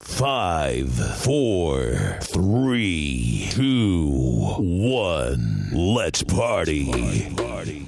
Five, four, three, two, one. Let's party. party.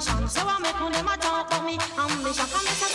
ambition. So I make them my talk for me ambition. Come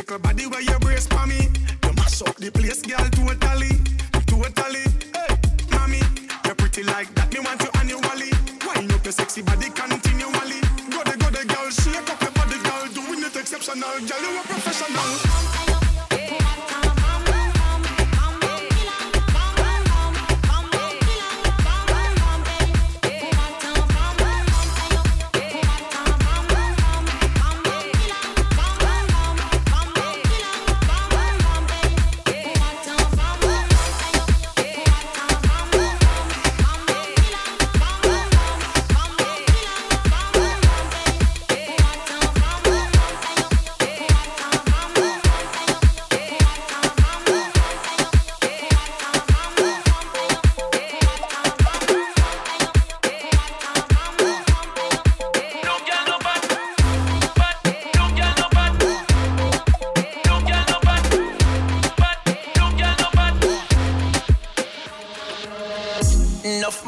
little body where you brace for me. You mash up the place, girl, totally, totally. Hey, mommy, you're pretty like that. Me want you annually. Wind up your sexy body continually. Go the, go the, girl, shake up your body, girl. Doing it exceptional, girl, you a professional.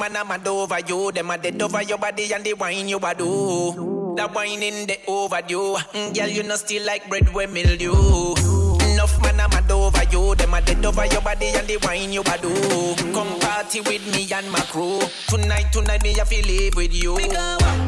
Man a mad over you. Them a dead over your body and the wine you a do. That wine in the overdue. Mm, girl, you know still like bread with mildew. Enough man a mad over you. Them a dead over your body and the wine you a do. Come party with me and my crew. Tonight, tonight me a feel live with you. No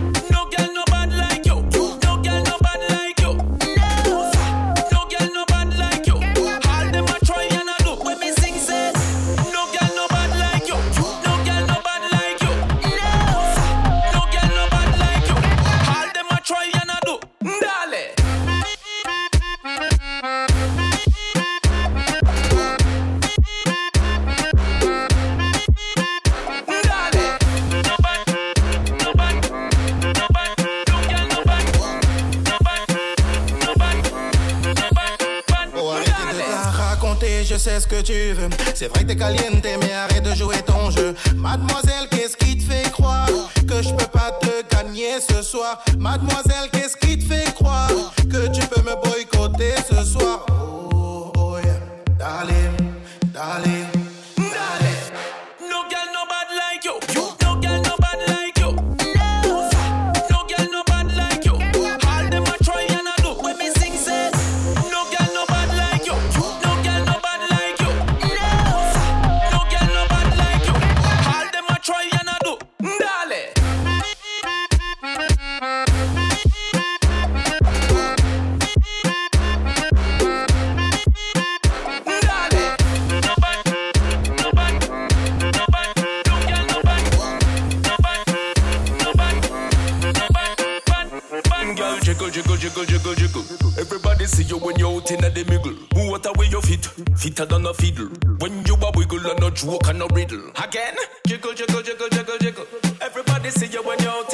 sais ce que tu veux. C'est vrai que t'es caliente, mais arrête de jouer ton jeu. Mademoiselle, qu'est-ce qui te fait croire que je peux pas te gagner ce soir? Mademoiselle, qu'est-ce qui te fait croire que tu peux me boycotter ce soir? Jiggle, jiggle, jiggle. Everybody see you when you're out in the middle. What a way you fit, fitter than a fiddle. When you a wiggle and a joke and a riddle. Again, jiggle, jiggle, jiggle, jiggle, jiggle. Everybody see you when you're out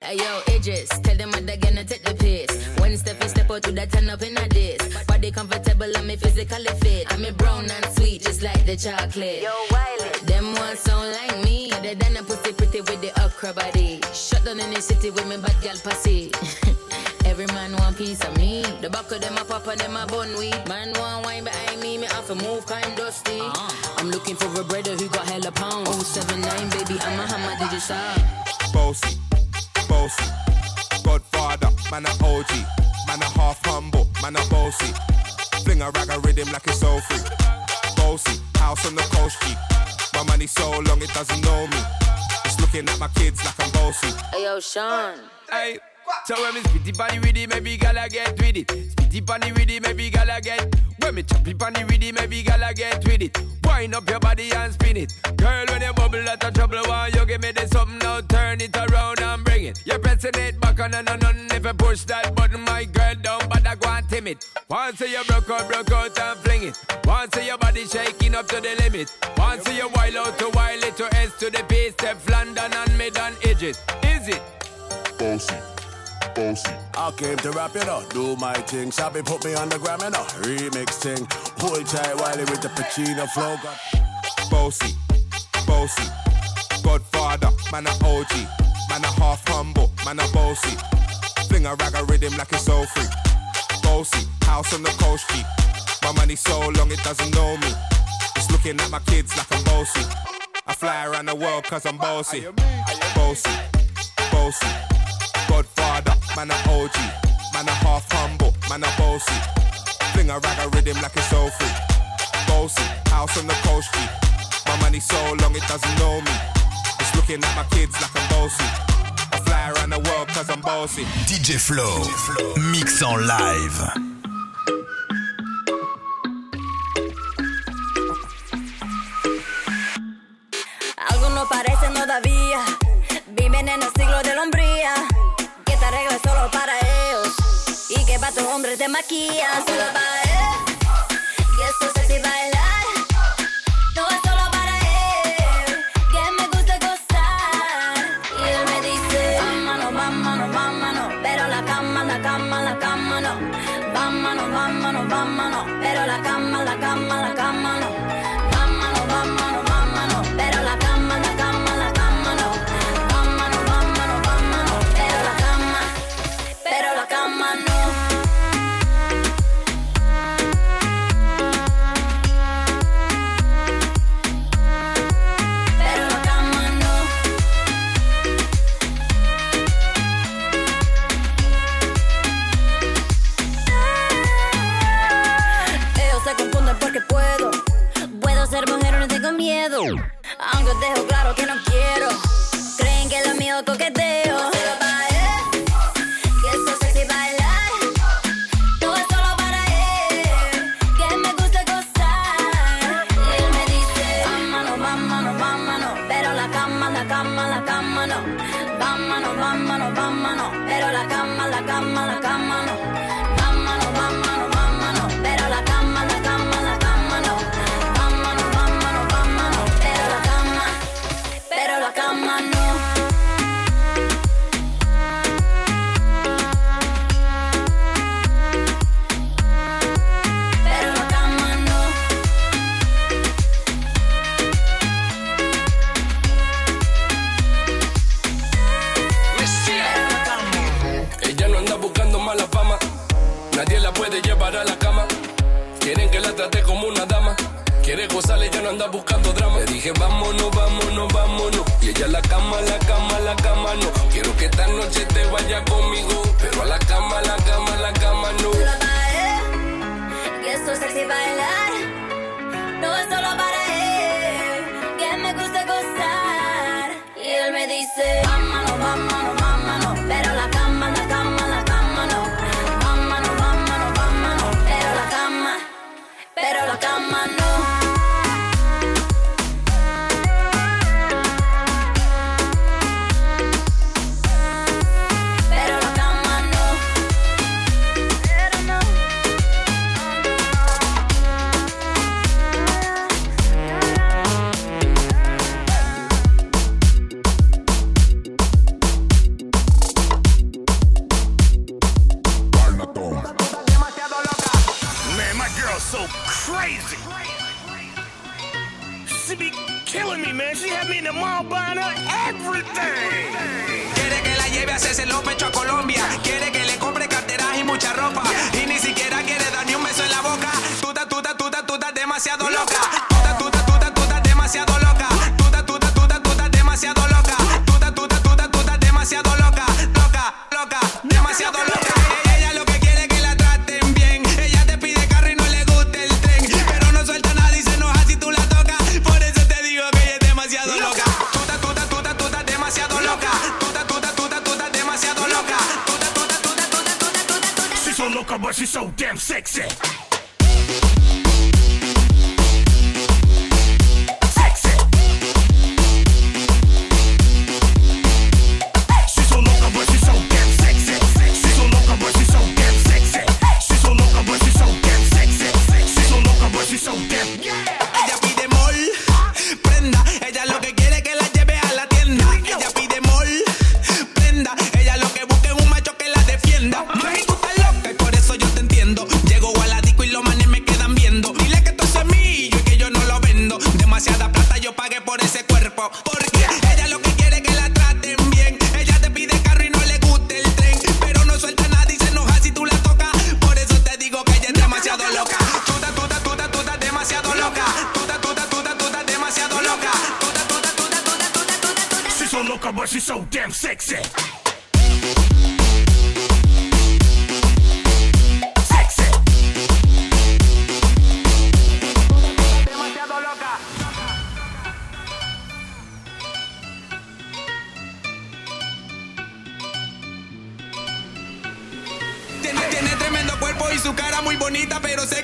Hey yo, Idris, tell them what they gonna take the piss. When step is step out to that turn up in a this. Body comfortable and me physically fit. I'm a brown and sweet, just like the chocolate. Yo, Wiley. Them ones sound like me. They done a pussy pretty with the okra body. Shut down in the city with me bad gal pussy. Every man want piece of me. The back of them a pop and them a bun weed. Man want wine behind me, me have to move kind dusty. Uh-huh. I'm looking for a brother who got hella pounds. 079 baby, I'm a hammer, did you stop? Bossy, bossy, Godfather, man a OG, man a half humble, man a bossy. Fling a rag a rhythm like it's all free. Bossy, house on the coast G. My money so long it doesn't know me. It's looking at my kids like I'm bossy. Hey yo, Sean. Aye. So when me spitty panny with it, maybe gala get with it. Spitty panny with it, maybe gala get. When me choppy panny with it, maybe gala get with it. Wind up your body and spin it. Girl, when you bubble out of trouble, why you give me this something now? Turn it around and bring it. You're pressing it back on and on and if you push that button, my girl but I go and timid. Once you broke out, broke out and fling it. Once your body shaking up to the limit. Once you wild out to wild it to S to the base, step London and mid and edges. Is it? Bossy. I came to rap, you know, do my thing. Sabi put me on the gram, you know, remix thing. Hold tight Wiley with the Pacino flow. Got Bossy, bossy, Godfather, man a OG, man a half humble, man a bossy. Fling a rag a rhythm like it's all free. Bossy, house on the coast G. My money so long it doesn't know me. It's looking at my kids like I'm bossy. I fly around the world cause I'm bossy. Bossy, bossy, Godfather, man a OG, man a half humble, man a bossy. Fling a rag a rhythm like it's all free. Bossy, house on the coast street. My money so long it doesn't know me. It's looking at my kids like I'm bossy. I fly around the world cause I'm bossy. DJ Flow, DJ mix en live. a tu hombre te maquillas. que no quiero. Creen que lo mío toque trate como una dama. Quiere gozarle, ya no anda buscando drama. Le dije, vámonos, vámonos, vámonos. Y ella a la cama, la cama, la cama, no. Quiero que esta noche te vaya conmigo. Pero a la cama, la cama, la cama, no. La que se baila. so crazy. She be killing me, man. She had me in the mall buying her everything. Quiere que la lleve a hacerse los pechos a Colombia. Quiere que le compre carteras y mucha ropa. Y ni siquiera quiere dar ni un beso en la boca. Tú estás, tú estás, demasiado loca. pero se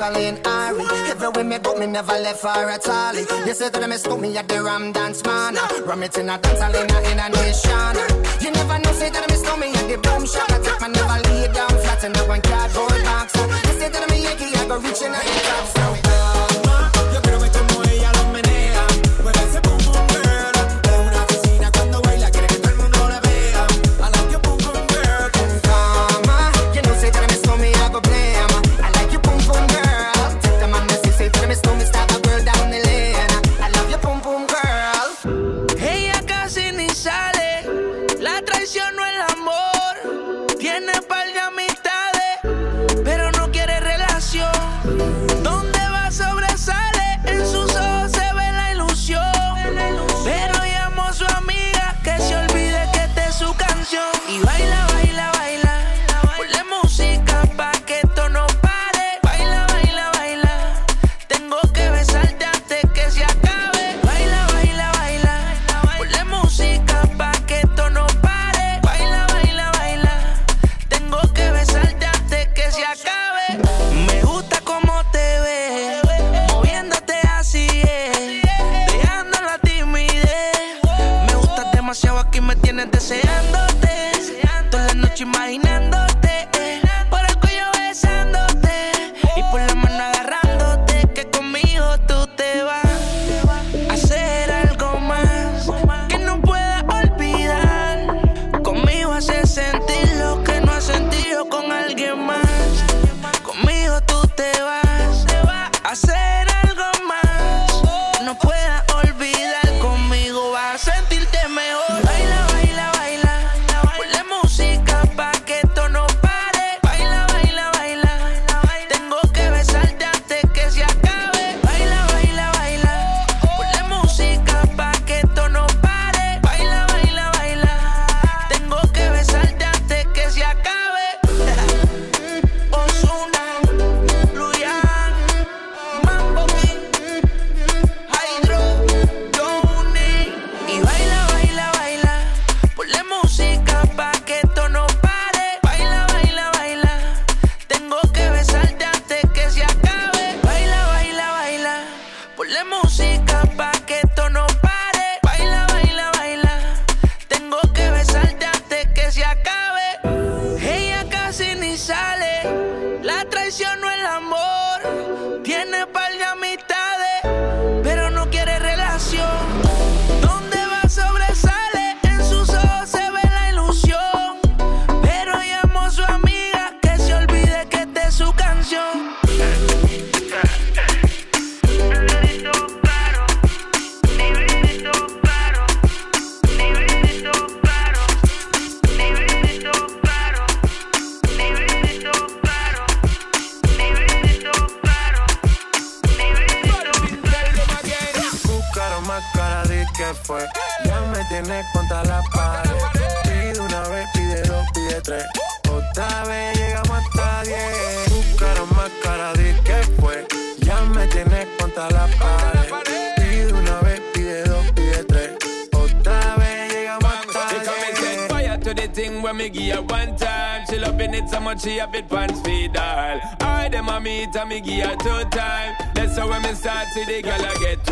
Jacqueline Ari. Everywhere me go, me never left her at all. You say that I miss me at the Ram Dance Man. Ram it in a dance, in a nation.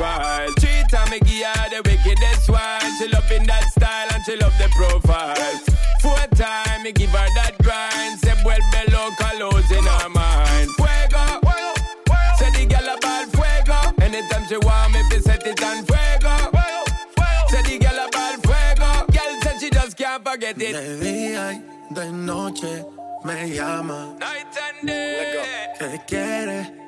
Wild. Three time me give her the wickedest one. She loving that style and she love the profile. Four time me give her that grind. Say vuelve loca los in her mind. Fuego. Say the girl about fuego. Anytime she want me, fi set it on fuego. Say the girl about fuego. Girl said she just can't forget it. De día y de noche me llama. Night and day. Que quiere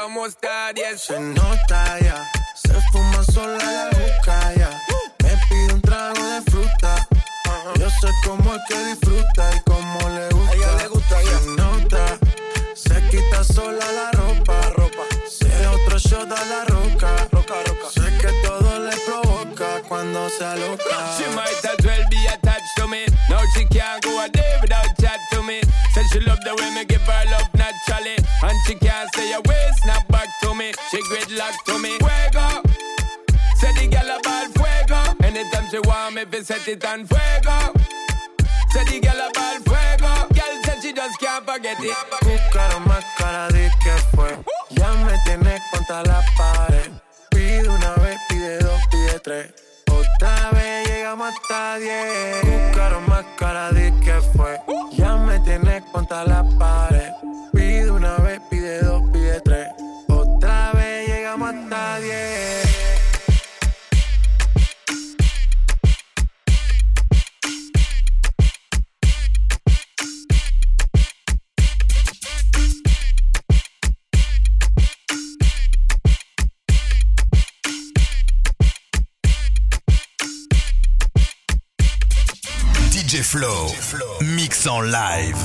Llegamos a diez. Se nota ya, se fuma sola la boca ya. Me pide un trago de fruta. Yo sé cómo es que disfruta y cómo le gusta. ella le gusta Se nota, se quita sola la ropa. ropa. Se otro shot a la roca. roca, roca. Sé que todo le provoca cuando se aloca. She might as well be attached to me. Now she can't go a day without chat to me. Said she love the way me give her love naturally. And she can't say a way, fi set it on fuego. The girl fuego. Girl said she just can't forget it. Más cara di que fue. Ya me tienes contra la pared. Pide una vez, pide dos, pide tres. Otra vez llegamos hasta diez. Cúcaro más cara di que fue. Ya me tienes contra la pared. Pide una vez, pide dos, pide tres. Otra vez llegamos hasta diez. Flow, mix en live.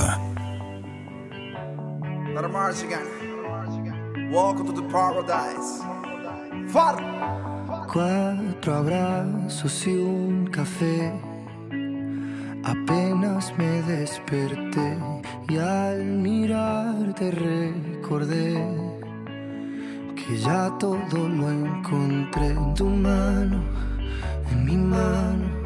Let the march again. Welcome to the paradise. Far. Cuatro abrazos y un café. Apenas me desperté y al mirarte recordé que ya todo lo encontré en tu mano, en mi mano.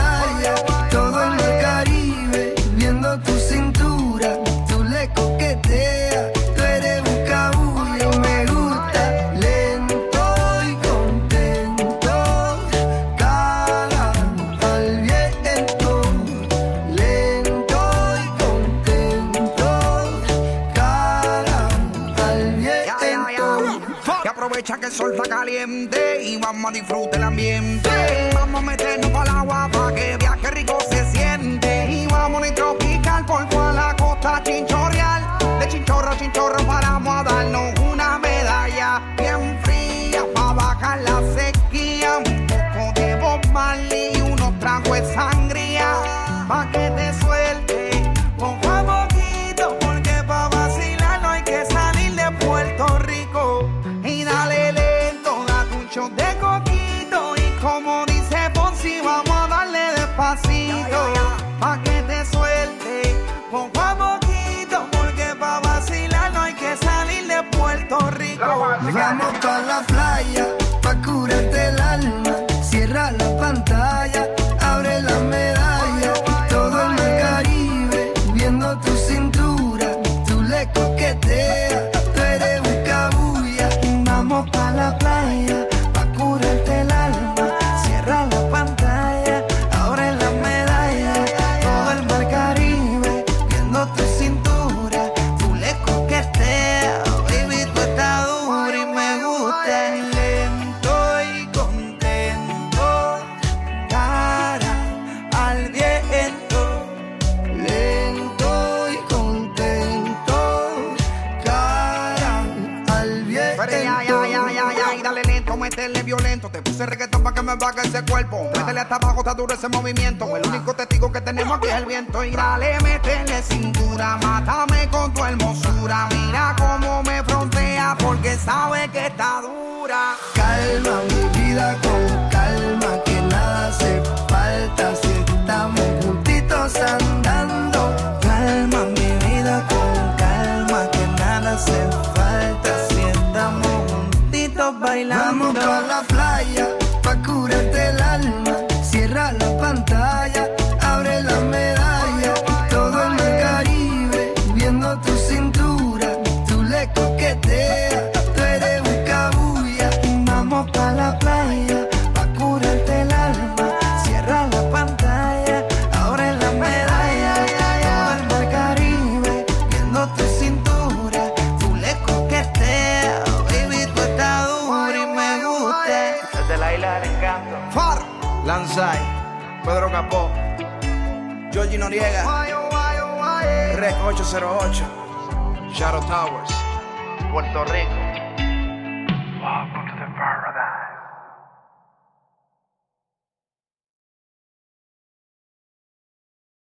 Y vamos a disfrutar el ambiente. Vamos a meternos para el agua para que viaje hace falta si andamos juntitos bailando. Vamos Sergio Noriega, Rec 808, Shadow Towers, Puerto Rico.